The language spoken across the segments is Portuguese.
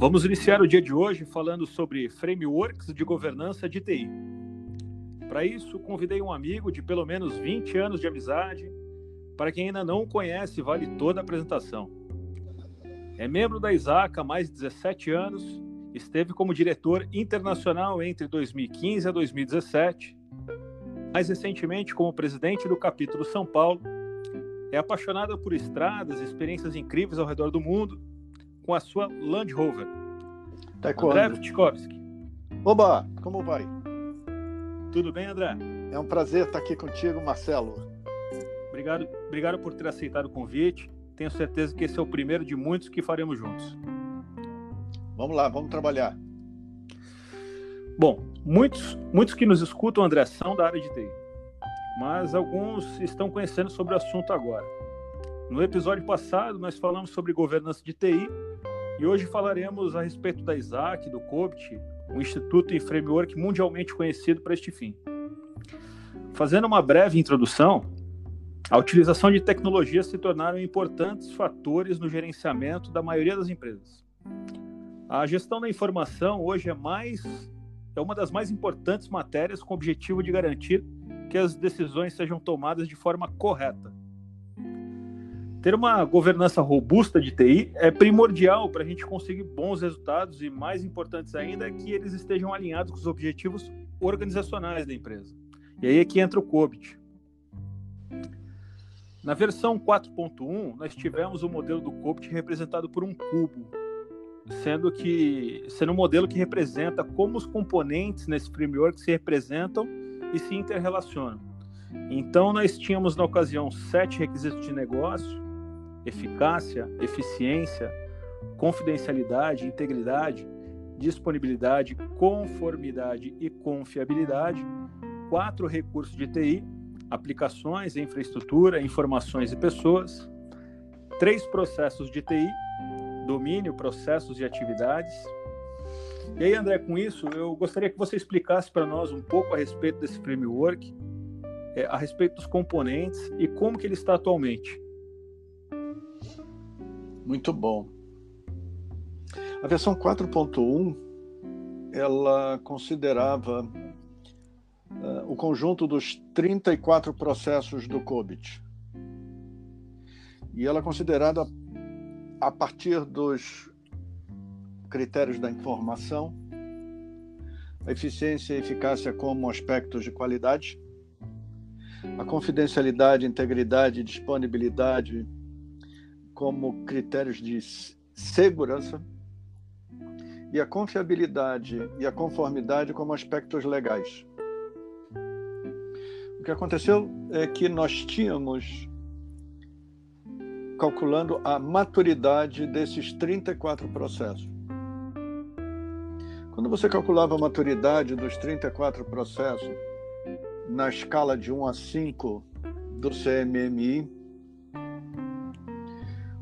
Vamos iniciar o dia de hoje falando sobre frameworks de governança de TI. Para isso, convidei um amigo de pelo menos 20 anos de amizade. Para quem ainda não o conhece, vale toda a apresentação. É membro da ISAC há mais de 17 anos, esteve como diretor internacional entre 2015 a 2017, mais recentemente como presidente do capítulo São Paulo. É apaixonada por estradas experiências incríveis ao redor do mundo com a sua Land Rover. Taekwondo. André Vitkovski. Oba, como vai? Tudo bem, André? É um prazer estar aqui contigo, Marcelo. Obrigado, obrigado por ter aceitado o convite. Tenho certeza que esse é o primeiro de muitos que faremos juntos. Vamos lá, vamos trabalhar. Bom, muitos, muitos que nos escutam, André, são da área de TI, mas alguns estão conhecendo sobre o assunto agora. No episódio passado, nós falamos sobre governança de TI e hoje falaremos a respeito da ISAC, do COBIT, um instituto e framework mundialmente conhecido para este fim. Fazendo uma breve introdução, a utilização de tecnologias se tornaram importantes fatores no gerenciamento da maioria das empresas. A gestão da informação hoje é mais é uma das mais importantes matérias com o objetivo de garantir que as decisões sejam tomadas de forma correta. Ter uma governança robusta de TI é primordial para a gente conseguir bons resultados e, mais importantes ainda, é que eles estejam alinhados com os objetivos organizacionais da empresa. E aí é que entra o COBIT. Na versão 4.1, nós tivemos o modelo do COBIT representado por um cubo, sendo que sendo um modelo que representa como os componentes nesse framework se representam e se interrelacionam. Então nós tínhamos na ocasião sete requisitos de negócio eficácia, eficiência, confidencialidade, integridade, disponibilidade, conformidade e confiabilidade, quatro recursos de TI, aplicações, infraestrutura, informações e pessoas, três processos de TI, domínio, processos e atividades. E aí, André, com isso, eu gostaria que você explicasse para nós um pouco a respeito desse framework, é, a respeito dos componentes e como que ele está atualmente. Muito bom. A versão 4.1 ela considerava uh, o conjunto dos 34 processos do COBIT. E ela considerada a partir dos critérios da informação, a eficiência e eficácia como aspectos de qualidade, a confidencialidade, integridade disponibilidade como critérios de segurança e a confiabilidade e a conformidade como aspectos legais. O que aconteceu é que nós tínhamos calculando a maturidade desses 34 processos. Quando você calculava a maturidade dos 34 processos na escala de 1 a 5 do CMMI,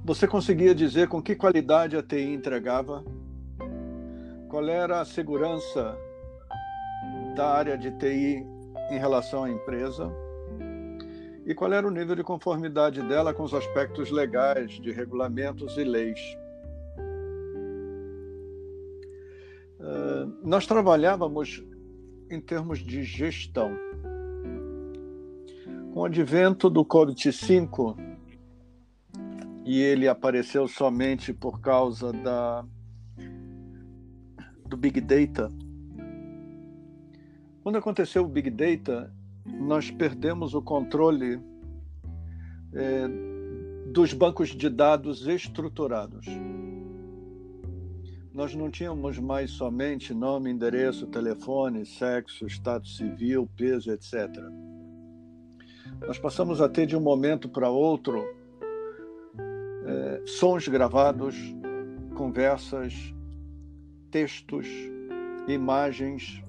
você conseguia dizer com que qualidade a TI entregava? Qual era a segurança da área de TI em relação à empresa? E qual era o nível de conformidade dela com os aspectos legais de regulamentos e leis? Uh, nós trabalhávamos em termos de gestão. Com o advento do COVID-5, e ele apareceu somente por causa da do Big Data. Quando aconteceu o Big Data, nós perdemos o controle é, dos bancos de dados estruturados. Nós não tínhamos mais somente nome, endereço, telefone, sexo, estado civil, peso, etc. Nós passamos a ter de um momento para outro sons gravados, conversas, textos, imagens,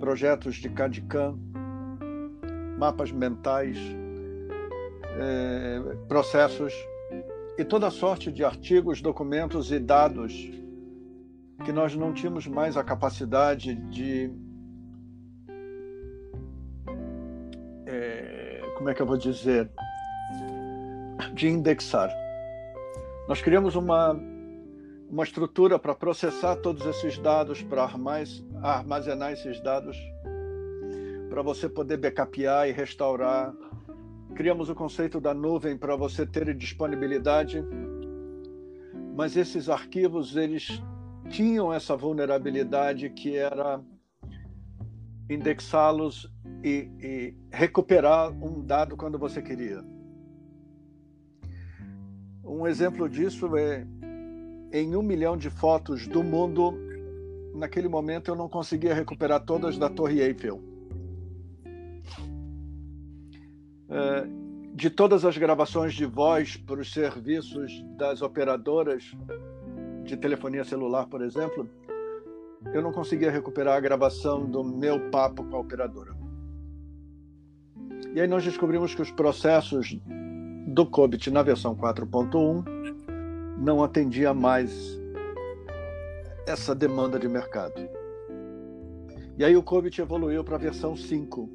projetos de CAD-CAM, mapas mentais, é, processos e toda sorte de artigos, documentos e dados que nós não tínhamos mais a capacidade de. É, como é que eu vou dizer? De indexar. Nós criamos uma, uma estrutura para processar todos esses dados, para armazenar esses dados, para você poder backupear e restaurar. Criamos o conceito da nuvem para você ter disponibilidade, mas esses arquivos eles tinham essa vulnerabilidade que era indexá-los e, e, recuperar um dado quando você queria. Um exemplo disso é em um milhão de fotos do mundo, naquele momento eu não conseguia recuperar todas da Torre Eiffel. É, de todas as gravações de voz para os serviços das operadoras, de telefonia celular, por exemplo, eu não conseguia recuperar a gravação do meu papo com a operadora. E aí nós descobrimos que os processos do COBIT na versão 4.1 não atendia mais essa demanda de mercado. E aí o COBIT evoluiu para a versão 5,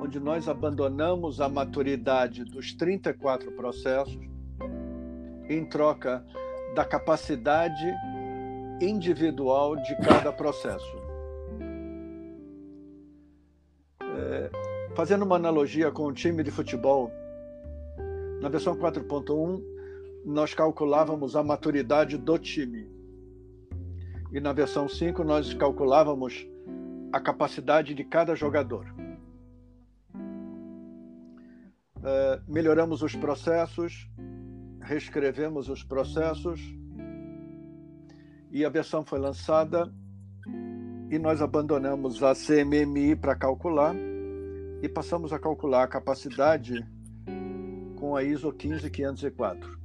onde nós abandonamos a maturidade dos 34 processos em troca da capacidade individual de cada processo. É, fazendo uma analogia com o time de futebol, na versão 4.1, nós calculávamos a maturidade do time. E na versão 5, nós calculávamos a capacidade de cada jogador. É, melhoramos os processos, reescrevemos os processos e a versão foi lançada e nós abandonamos a CMMI para calcular e passamos a calcular a capacidade com a ISO 15504.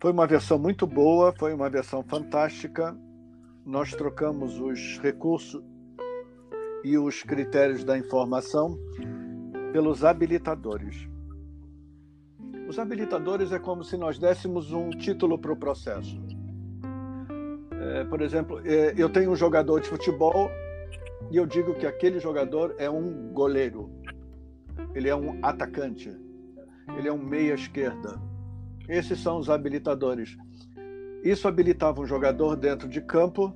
Foi uma versão muito boa, foi uma versão fantástica. Nós trocamos os recursos e os critérios da informação pelos habilitadores. Os habilitadores é como se nós dessemos um título para o processo. É, por exemplo, é, eu tenho um jogador de futebol e eu digo que aquele jogador é um goleiro, ele é um atacante, ele é um meia esquerda. Esses são os habilitadores. Isso habilitava um jogador dentro de campo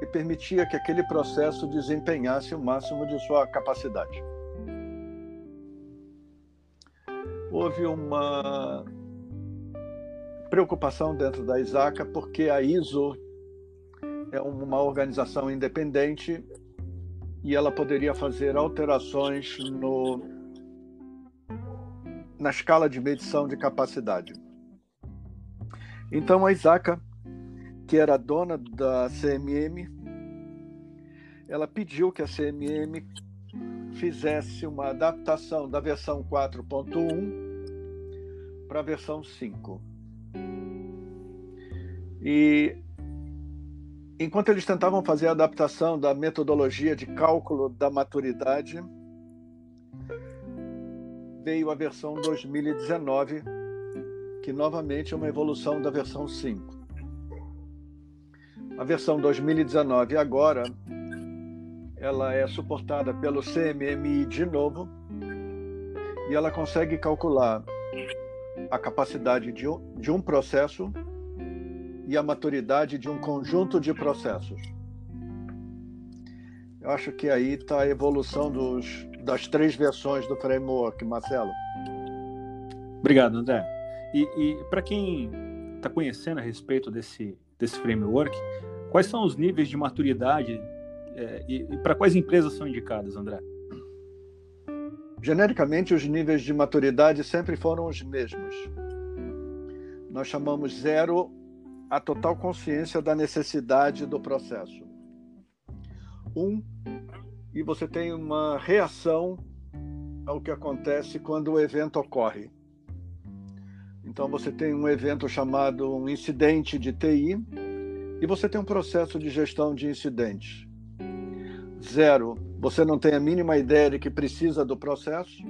e permitia que aquele processo desempenhasse o máximo de sua capacidade. houve uma preocupação dentro da ISACA, porque a ISO é uma organização independente e ela poderia fazer alterações no, na escala de medição de capacidade. Então a ISACA, que era dona da CMM, ela pediu que a CMM fizesse uma adaptação da versão 4.1 para a versão 5. E enquanto eles tentavam fazer a adaptação da metodologia de cálculo da maturidade, veio a versão 2019, que novamente é uma evolução da versão 5. A versão 2019 agora ela é suportada pelo CMMI de novo e ela consegue calcular a capacidade de um, de um processo e a maturidade de um conjunto de processos. Eu acho que aí está a evolução dos, das três versões do framework, Marcelo. Obrigado, André. E, e para quem está conhecendo a respeito desse, desse framework, quais são os níveis de maturidade é, e, e para quais empresas são indicadas, André? Genericamente, os níveis de maturidade sempre foram os mesmos. Nós chamamos zero a total consciência da necessidade do processo. Um, e você tem uma reação ao que acontece quando o evento ocorre. Então você tem um evento chamado um incidente de TI e você tem um processo de gestão de incidentes. Zero, você não tem a mínima ideia de que precisa do processo.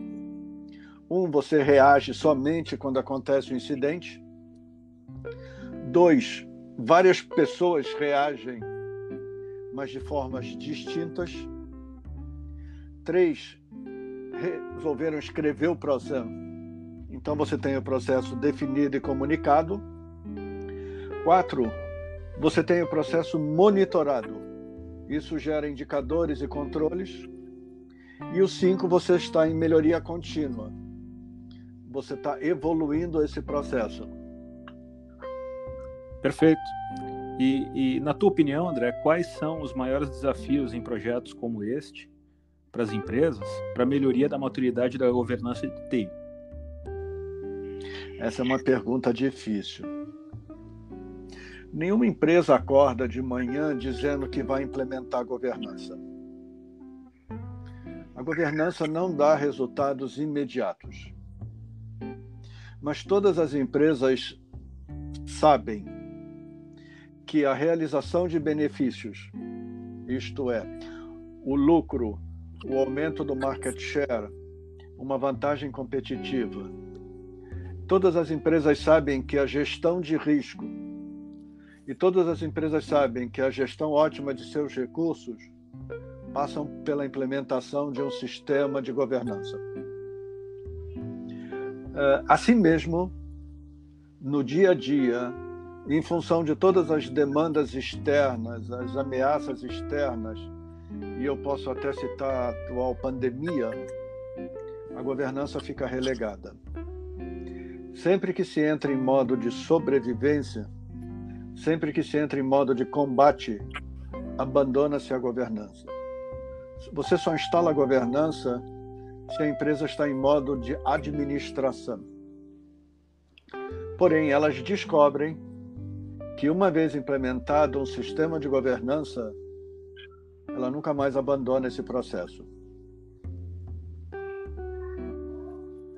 Um, você reage somente quando acontece o um incidente. Dois, várias pessoas reagem, mas de formas distintas. Três, resolveram escrever o processo. Então você tem o processo definido e comunicado. Quatro, você tem o processo monitorado. Isso gera indicadores e controles. E o cinco, você está em melhoria contínua. Você está evoluindo esse processo. Perfeito. E, e, na tua opinião, André, quais são os maiores desafios em projetos como este para as empresas para a melhoria da maturidade da governança de TI? Essa é uma pergunta difícil. Nenhuma empresa acorda de manhã dizendo que vai implementar a governança. A governança não dá resultados imediatos. Mas todas as empresas sabem que a realização de benefícios, isto é, o lucro, o aumento do market share, uma vantagem competitiva. Todas as empresas sabem que a gestão de risco e todas as empresas sabem que a gestão ótima de seus recursos passam pela implementação de um sistema de governança. É, assim mesmo, no dia a dia, em função de todas as demandas externas, as ameaças externas, e eu posso até citar a atual pandemia, a governança fica relegada. Sempre que se entra em modo de sobrevivência, Sempre que se entra em modo de combate, abandona-se a governança. Você só instala a governança se a empresa está em modo de administração. Porém, elas descobrem que, uma vez implementado um sistema de governança, ela nunca mais abandona esse processo.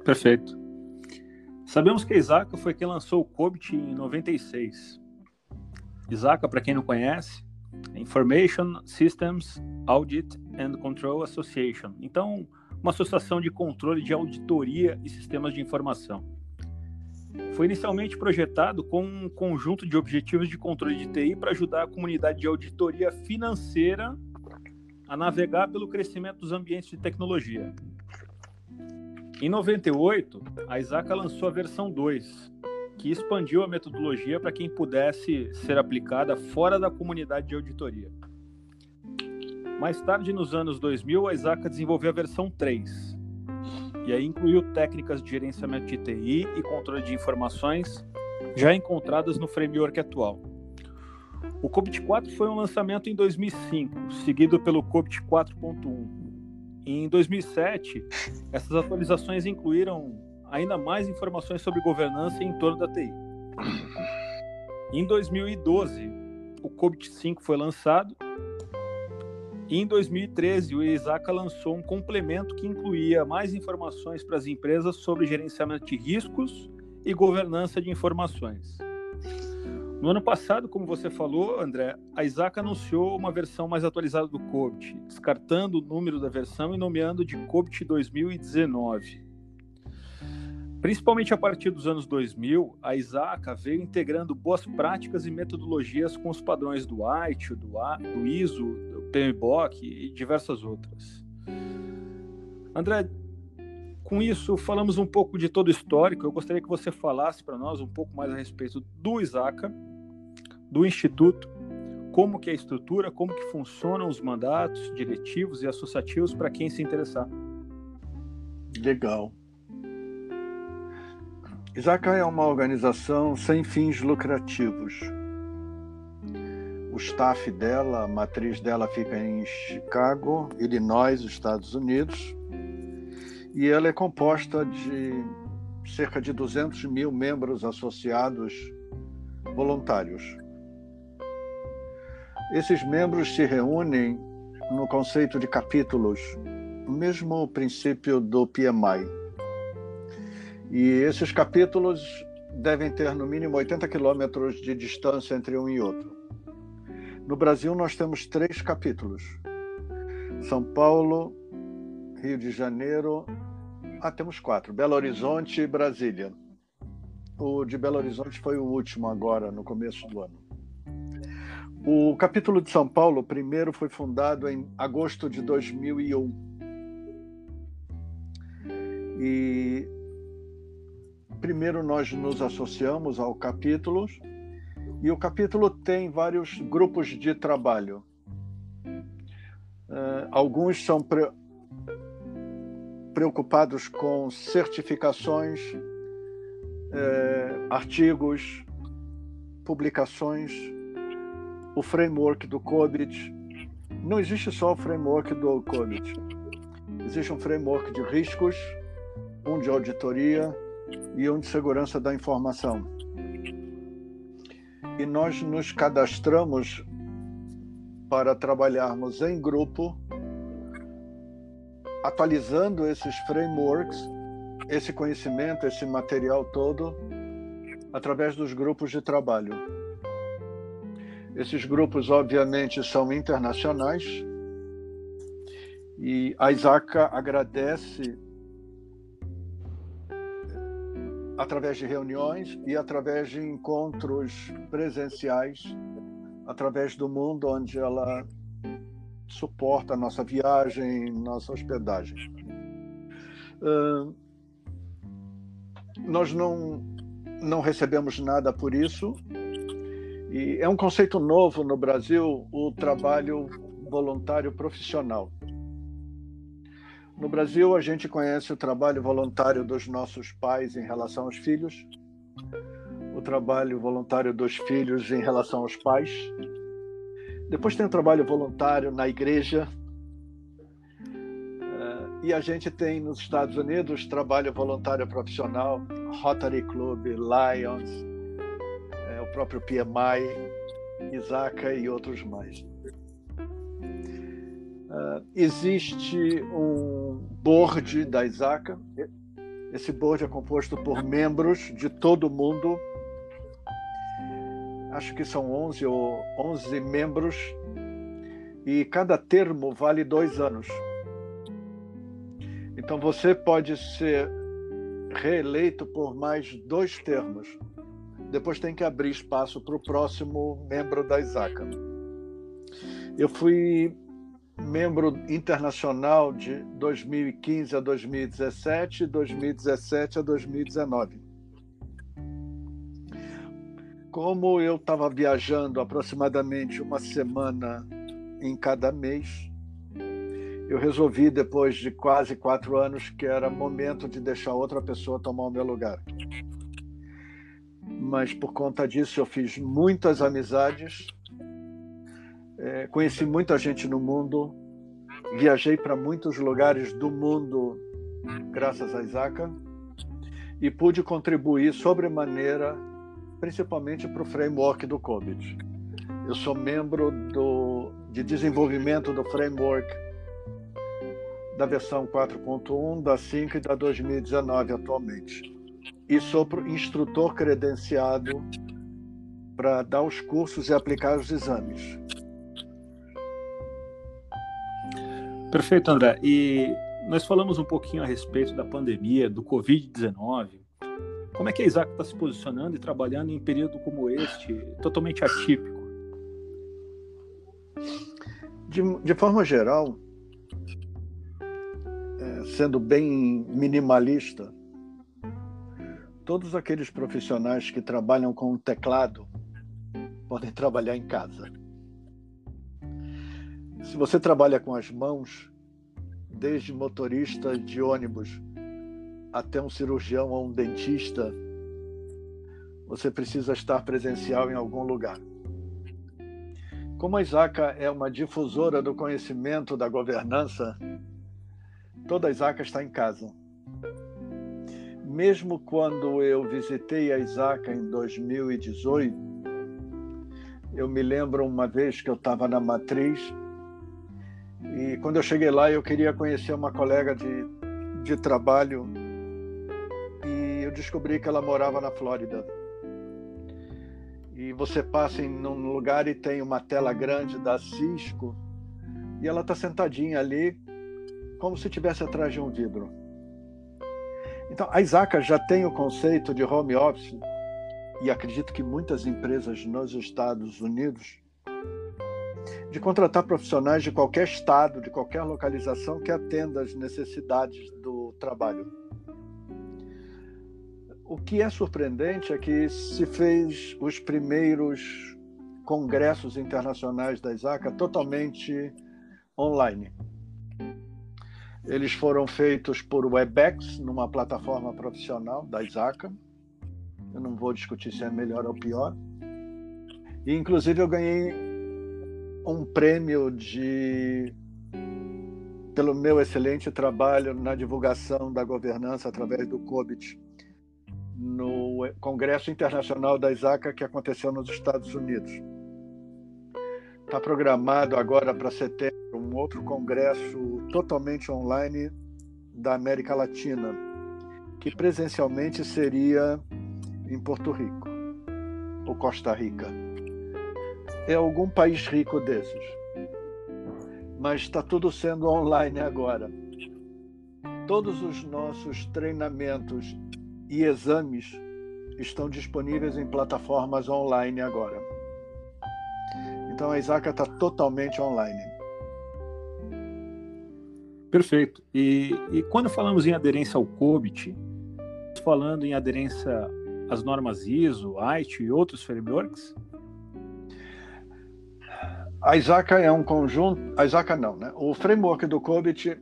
Perfeito. Sabemos que Isaac foi quem lançou o COBIT em 96. ISACA, para quem não conhece, é Information Systems Audit and Control Association. Então, uma associação de controle de auditoria e sistemas de informação. Foi inicialmente projetado com um conjunto de objetivos de controle de TI para ajudar a comunidade de auditoria financeira a navegar pelo crescimento dos ambientes de tecnologia. Em 98, a ISACA lançou a versão 2, que expandiu a metodologia para quem pudesse ser aplicada fora da comunidade de auditoria. Mais tarde, nos anos 2000, a Isaac desenvolveu a versão 3, e aí incluiu técnicas de gerenciamento de TI e controle de informações já encontradas no framework atual. O COBIT 4 foi um lançamento em 2005, seguido pelo COBIT 4.1. Em 2007, essas atualizações incluíram ainda mais informações sobre governança em torno da TI. Em 2012, o COBIT-5 foi lançado. Em 2013, o ISACA lançou um complemento que incluía mais informações para as empresas sobre gerenciamento de riscos e governança de informações. No ano passado, como você falou, André, a ISAC anunciou uma versão mais atualizada do COBIT, descartando o número da versão e nomeando de COBIT 2019. Principalmente a partir dos anos 2000, a ISACA veio integrando boas práticas e metodologias com os padrões do do, do ISO, PMBOK e diversas outras. André, com isso, falamos um pouco de todo o histórico. Eu gostaria que você falasse para nós um pouco mais a respeito do ISACA, do Instituto, como que é a estrutura, como que funcionam os mandatos diretivos e associativos para quem se interessar. Legal. Isakai é uma organização sem fins lucrativos. O staff dela, a matriz dela fica em Chicago, Illinois, Estados Unidos, e ela é composta de cerca de 200 mil membros associados voluntários. Esses membros se reúnem no conceito de capítulos o mesmo princípio do PMI. E esses capítulos devem ter no mínimo 80 quilômetros de distância entre um e outro. No Brasil, nós temos três capítulos: São Paulo, Rio de Janeiro. Ah, temos quatro: Belo Horizonte e Brasília. O de Belo Horizonte foi o último agora, no começo do ano. O capítulo de São Paulo, primeiro, foi fundado em agosto de 2001. E primeiro nós nos associamos ao capítulo e o capítulo tem vários grupos de trabalho. Uh, alguns são pre preocupados com certificações, uh, artigos, publicações, o framework do COBIT. Não existe só o framework do COBIT. Existe um framework de riscos, um de auditoria e um de segurança da informação e nós nos cadastramos para trabalharmos em grupo, atualizando esses frameworks, esse conhecimento, esse material todo, através dos grupos de trabalho. Esses grupos, obviamente, são internacionais e a ISACA agradece através de reuniões e através de encontros presenciais, através do mundo onde ela suporta a nossa viagem, nossa hospedagem. Uh, nós não, não recebemos nada por isso, e é um conceito novo no Brasil o trabalho voluntário profissional. No Brasil, a gente conhece o trabalho voluntário dos nossos pais em relação aos filhos, o trabalho voluntário dos filhos em relação aos pais. Depois tem o trabalho voluntário na igreja. Eh, e a gente tem nos Estados Unidos trabalho voluntário profissional, Rotary Club, Lions, eh, o próprio PMI, Isaac e outros mais. Uh, existe um board da ISACA. Esse board é composto por membros de todo mundo. Acho que são 11 ou 11 membros. E cada termo vale dois anos. Então você pode ser reeleito por mais dois termos. Depois tem que abrir espaço para o próximo membro da ISACA. Eu fui membro internacional de 2015 a 2017 e 2017 a 2019. Como eu estava viajando aproximadamente uma semana em cada mês, eu resolvi, depois de quase quatro anos, que era momento de deixar outra pessoa tomar o meu lugar. Mas por conta disso, eu fiz muitas amizades é, conheci muita gente no mundo, viajei para muitos lugares do mundo graças a Isaac e pude contribuir sobremaneira, principalmente para o framework do COVID. Eu sou membro do, de desenvolvimento do framework da versão 4.1, da 5 e da 2019 atualmente. E sou instrutor credenciado para dar os cursos e aplicar os exames. Perfeito, André. E nós falamos um pouquinho a respeito da pandemia, do Covid-19. Como é que a Isaac está se posicionando e trabalhando em um período como este, totalmente atípico? De, de forma geral, é, sendo bem minimalista, todos aqueles profissionais que trabalham com teclado podem trabalhar em casa. Se você trabalha com as mãos, desde motorista de ônibus até um cirurgião ou um dentista, você precisa estar presencial em algum lugar. Como a Isaca é uma difusora do conhecimento da governança, toda a Isaca está em casa. Mesmo quando eu visitei a Isaca em 2018, eu me lembro uma vez que eu estava na matriz E quando eu cheguei lá, eu queria conhecer uma colega de, de trabalho e eu descobri que ela morava na Flórida. E você passa em um lugar e tem uma tela grande da Cisco e ela está sentadinha ali como se estivesse atrás de um vidro. Então, a Isaac já tem o conceito de home office e acredito que muitas empresas nos Estados Unidos de contratar profissionais de qualquer estado, de qualquer localização que atenda às necessidades do trabalho. O que é surpreendente é que se fez os primeiros congressos internacionais da ISACA totalmente online. Eles foram feitos por Webex, numa plataforma profissional da ISACA. Eu não vou discutir se é melhor ou pior. E, inclusive, eu ganhei um prêmio de pelo meu excelente trabalho na divulgação da governança através do COBIT no Congresso Internacional da ISACA que aconteceu nos Estados Unidos. Está programado agora para setembro um outro congresso totalmente online da América Latina, que presencialmente seria em Porto Rico ou Costa Rica é algum país rico desses. Mas está tudo sendo online agora. Todos os nossos treinamentos e exames estão disponíveis em plataformas online agora. Então a Isaca está totalmente online. Perfeito. E, e, quando falamos em aderência ao COBIT, falando em aderência às normas ISO, IT e outros frameworks? A Isaaca é um conjunto. A Isaaca não, né? O framework do COBIT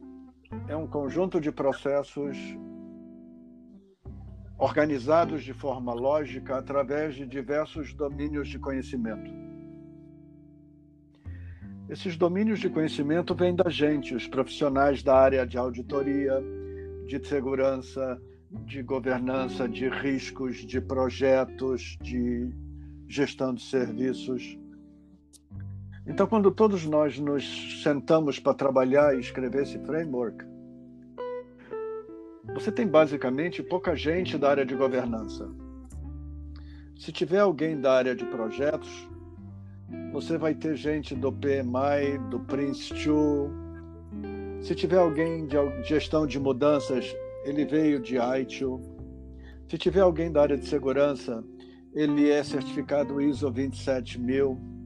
é um conjunto de processos organizados de forma lógica através de diversos domínios de conhecimento. Esses domínios de conhecimento vêm da gente, os profissionais da área de auditoria, de segurança, de governança, de riscos, de projetos, de gestão de serviços então, quando todos nós nos sentamos para trabalhar e escrever esse framework, você tem basicamente pouca gente da área de governança. Se tiver alguém da área de projetos, você vai ter gente do PMI, do Prince2. Se tiver alguém de gestão de mudanças, ele veio de ITIL. Se tiver alguém da área de segurança, ele é certificado ISO 27000.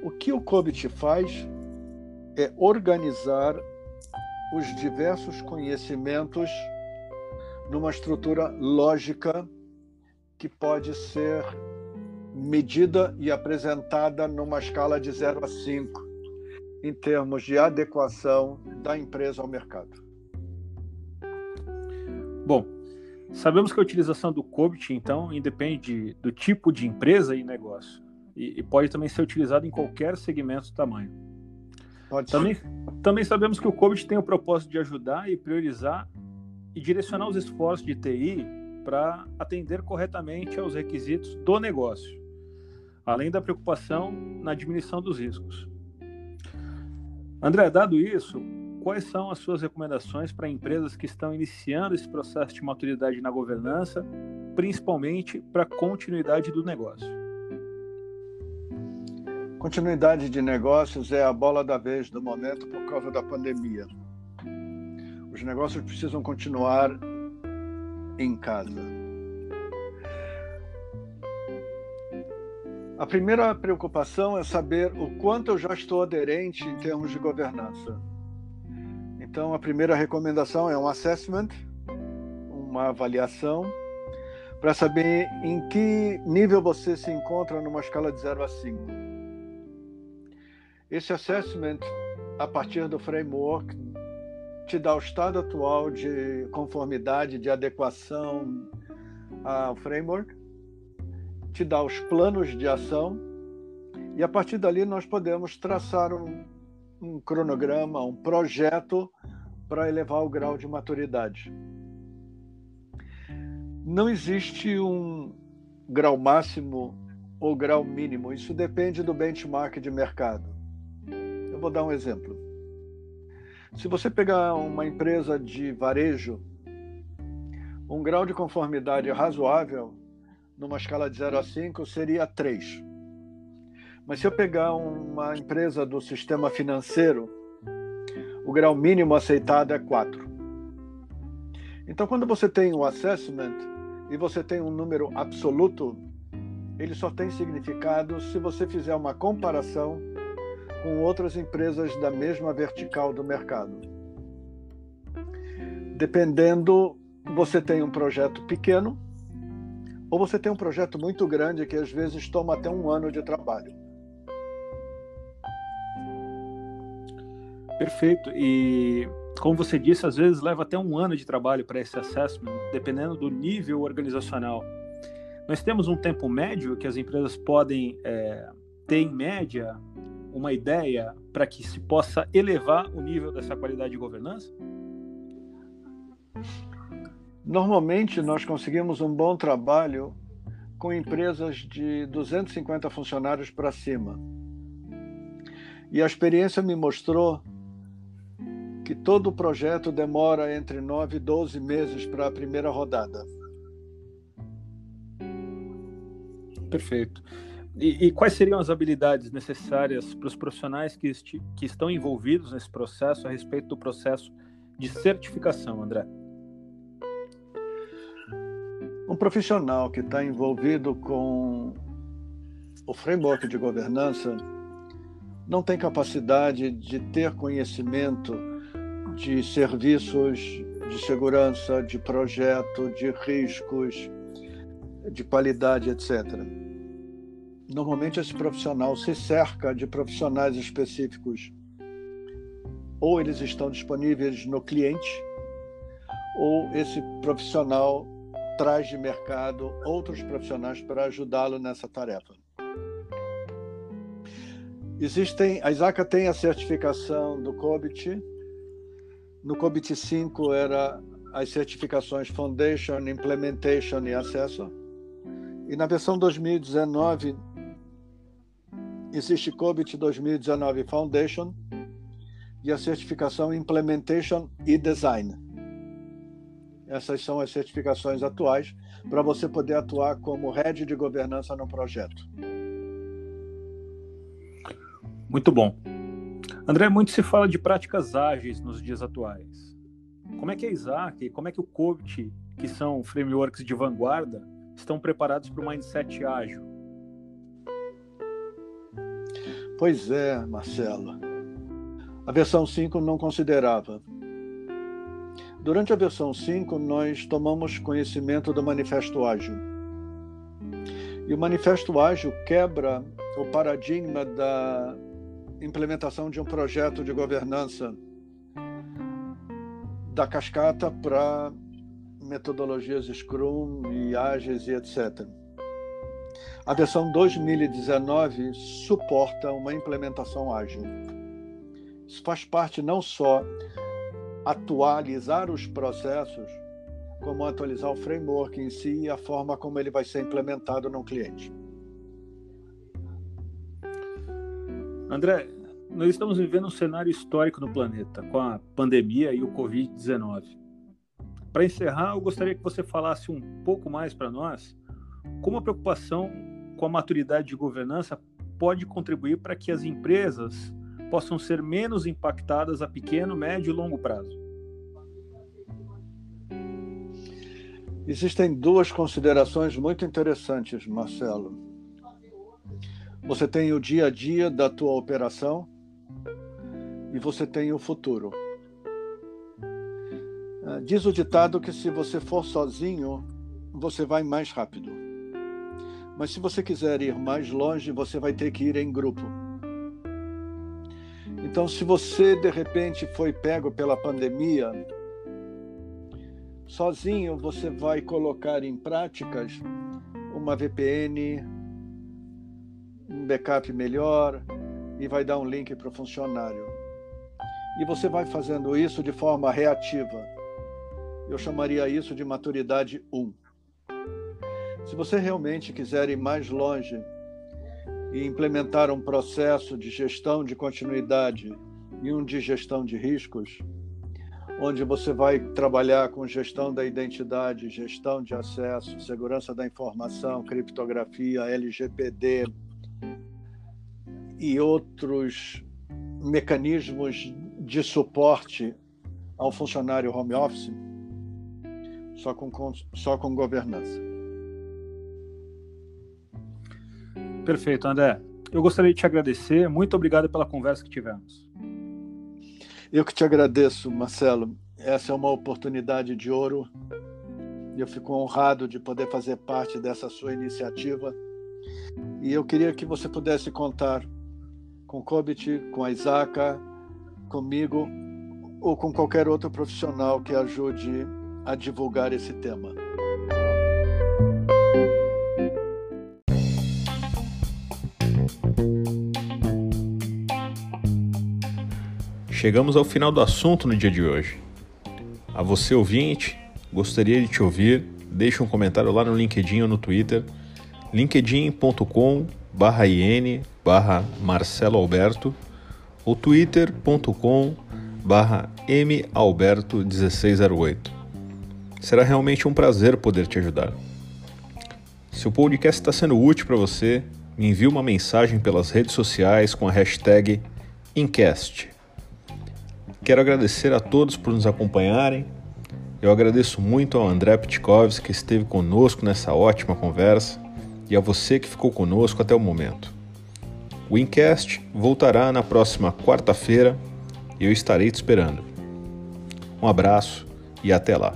O que o COBIT faz é organizar os diversos conhecimentos numa estrutura lógica que pode ser medida e apresentada numa escala de 0 a 5, em termos de adequação da empresa ao mercado. Bom, sabemos que a utilização do COBIT, então, independe do tipo de empresa e negócio e, e pode também ser utilizado em qualquer segmento tamanho. Pode também, ser. também sabemos que o COVID tem o propósito de ajudar e priorizar e direcionar os esforços de TI para atender corretamente aos requisitos do negócio, além da preocupação na diminuição dos riscos. André, dado isso, quais são as suas recomendações para empresas que estão iniciando esse processo de maturidade na governança, principalmente para a continuidade do negócio? Continuidade de negócios é a bola da vez do momento por causa da pandemia. Os negócios precisam continuar em casa. A primeira preocupação é saber o quanto eu já estou aderente em termos de governança. Então, a primeira recomendação é um assessment, uma avaliação, para saber em que nível você se encontra numa escala de 0 a 5. Esse assessment, a partir do framework, te dá o estado atual de conformidade, de adequação ao framework, te dá os planos de ação, e a partir dali nós podemos traçar um, um cronograma, um projeto para elevar o grau de maturidade. Não existe um grau máximo ou grau mínimo, isso depende do benchmark de mercado. Eu vou dar um exemplo. Se você pegar uma empresa de varejo, um grau de conformidade razoável, numa escala de 0 a 5, seria 3. Mas se eu pegar uma empresa do sistema financeiro, o grau mínimo aceitado é 4. Então, quando você tem o assessment e você tem um número absoluto, ele só tem significado se você fizer uma comparação com outras empresas da mesma vertical do mercado. Dependendo, você tem um projeto pequeno ou você tem um projeto muito grande que às vezes toma até um ano de trabalho. Perfeito. E como você disse, às vezes leva até um ano de trabalho para esse assessment, dependendo do nível organizacional. Nós temos um tempo médio que as empresas podem é, ter, em média, uma ideia para que se possa elevar o nível dessa qualidade de governança? Normalmente, nós conseguimos um bom trabalho com empresas de 250 funcionários para cima. E a experiência me mostrou que todo o projeto demora entre 9 e 12 meses para a primeira rodada. Perfeito. E, e, quais seriam as habilidades necessárias para os profissionais que, esti, que estão envolvidos nesse processo a respeito do processo de certificação, André? Um profissional que está envolvido com o framework de governança não tem capacidade de ter conhecimento de serviços de segurança, de projeto, de riscos, de qualidade, etc. Normalmente esse profissional se cerca de profissionais específicos. Ou eles estão disponíveis no cliente, ou esse profissional traz de mercado outros profissionais para ajudá-lo nessa tarefa. Existem, a ISACA tem a certificação do COBIT. No COBIT 5 era as certificações Foundation, Implementation e Acesso. E na versão 2019 existe COBIT 2019 Foundation e a certificação Implementation e Design. Essas são as certificações atuais para você poder atuar como head de governança no projeto. Muito bom. André, muito se fala de práticas ágeis nos dias atuais. Como é que a Isaac, como é que o COBIT, que são frameworks de vanguarda, estão preparados para o mindset ágil? Pois é, Marcelo. A versão 5 não considerava. Durante a versão 5, nós tomamos conhecimento do Manifesto Ágil. E o Manifesto Ágil quebra o paradigma da implementação de um projeto de governança da cascata para metodologias Scrum e ágeis e etc. A versão 2019 suporta uma implementação ágil. Isso faz parte não só atualizar os processos, como atualizar o framework em si e a forma como ele vai ser implementado no cliente. André, nós estamos vivendo um cenário histórico no planeta, com a pandemia e o Covid-19. Para encerrar, eu gostaria que você falasse um pouco mais para nós como a preocupação com a maturidade de governança pode contribuir para que as empresas possam ser menos impactadas a pequeno, médio e longo prazo. Existem duas considerações muito interessantes, Marcelo. Você tem o dia a dia da tua operação e você tem o futuro. Ah, diz o ditado que se você for sozinho, você vai mais rápido. Mas se você quiser ir mais longe, você vai ter que ir em grupo. Então, se você de repente foi pego pela pandemia, sozinho você vai colocar em práticas uma VPN, um backup melhor e vai dar um link para o funcionário. E você vai fazendo isso de forma reativa. Eu chamaria isso de maturidade 1. Se você realmente quiser ir mais longe e implementar um processo de gestão de continuidade e um de gestão de riscos, onde você vai trabalhar com gestão da identidade, gestão de acesso, segurança da informação, criptografia, LGPD e outros mecanismos de suporte ao funcionário home office, só com, só com governança. Perfeito, André. Eu gostaria de te agradecer. Muito obrigado pela conversa que tivemos. Eu que te agradeço, Marcelo. Essa é uma oportunidade de ouro. Eu fico honrado de poder fazer parte dessa sua iniciativa. E eu queria que você pudesse contar com Kobit, com a Isaaca, comigo ou com qualquer outro profissional que ajude a divulgar esse tema. Chegamos ao final do assunto no dia de hoje. A você ouvinte, gostaria de te ouvir. Deixe um comentário lá no LinkedIn ou no Twitter, linkedin.com barra in barra Marcelo Alberto ou twitter.com barra malberto1608. Será realmente um prazer poder te ajudar. Se o podcast está sendo útil para você, me envie uma mensagem pelas redes sociais com a hashtag Incast. Quero agradecer a todos por nos acompanharem. Eu agradeço muito ao André Pitkovski que esteve conosco nessa ótima conversa e a você que ficou conosco até o momento. O Incast voltará na próxima quarta-feira e eu estarei te esperando. Um abraço e até lá.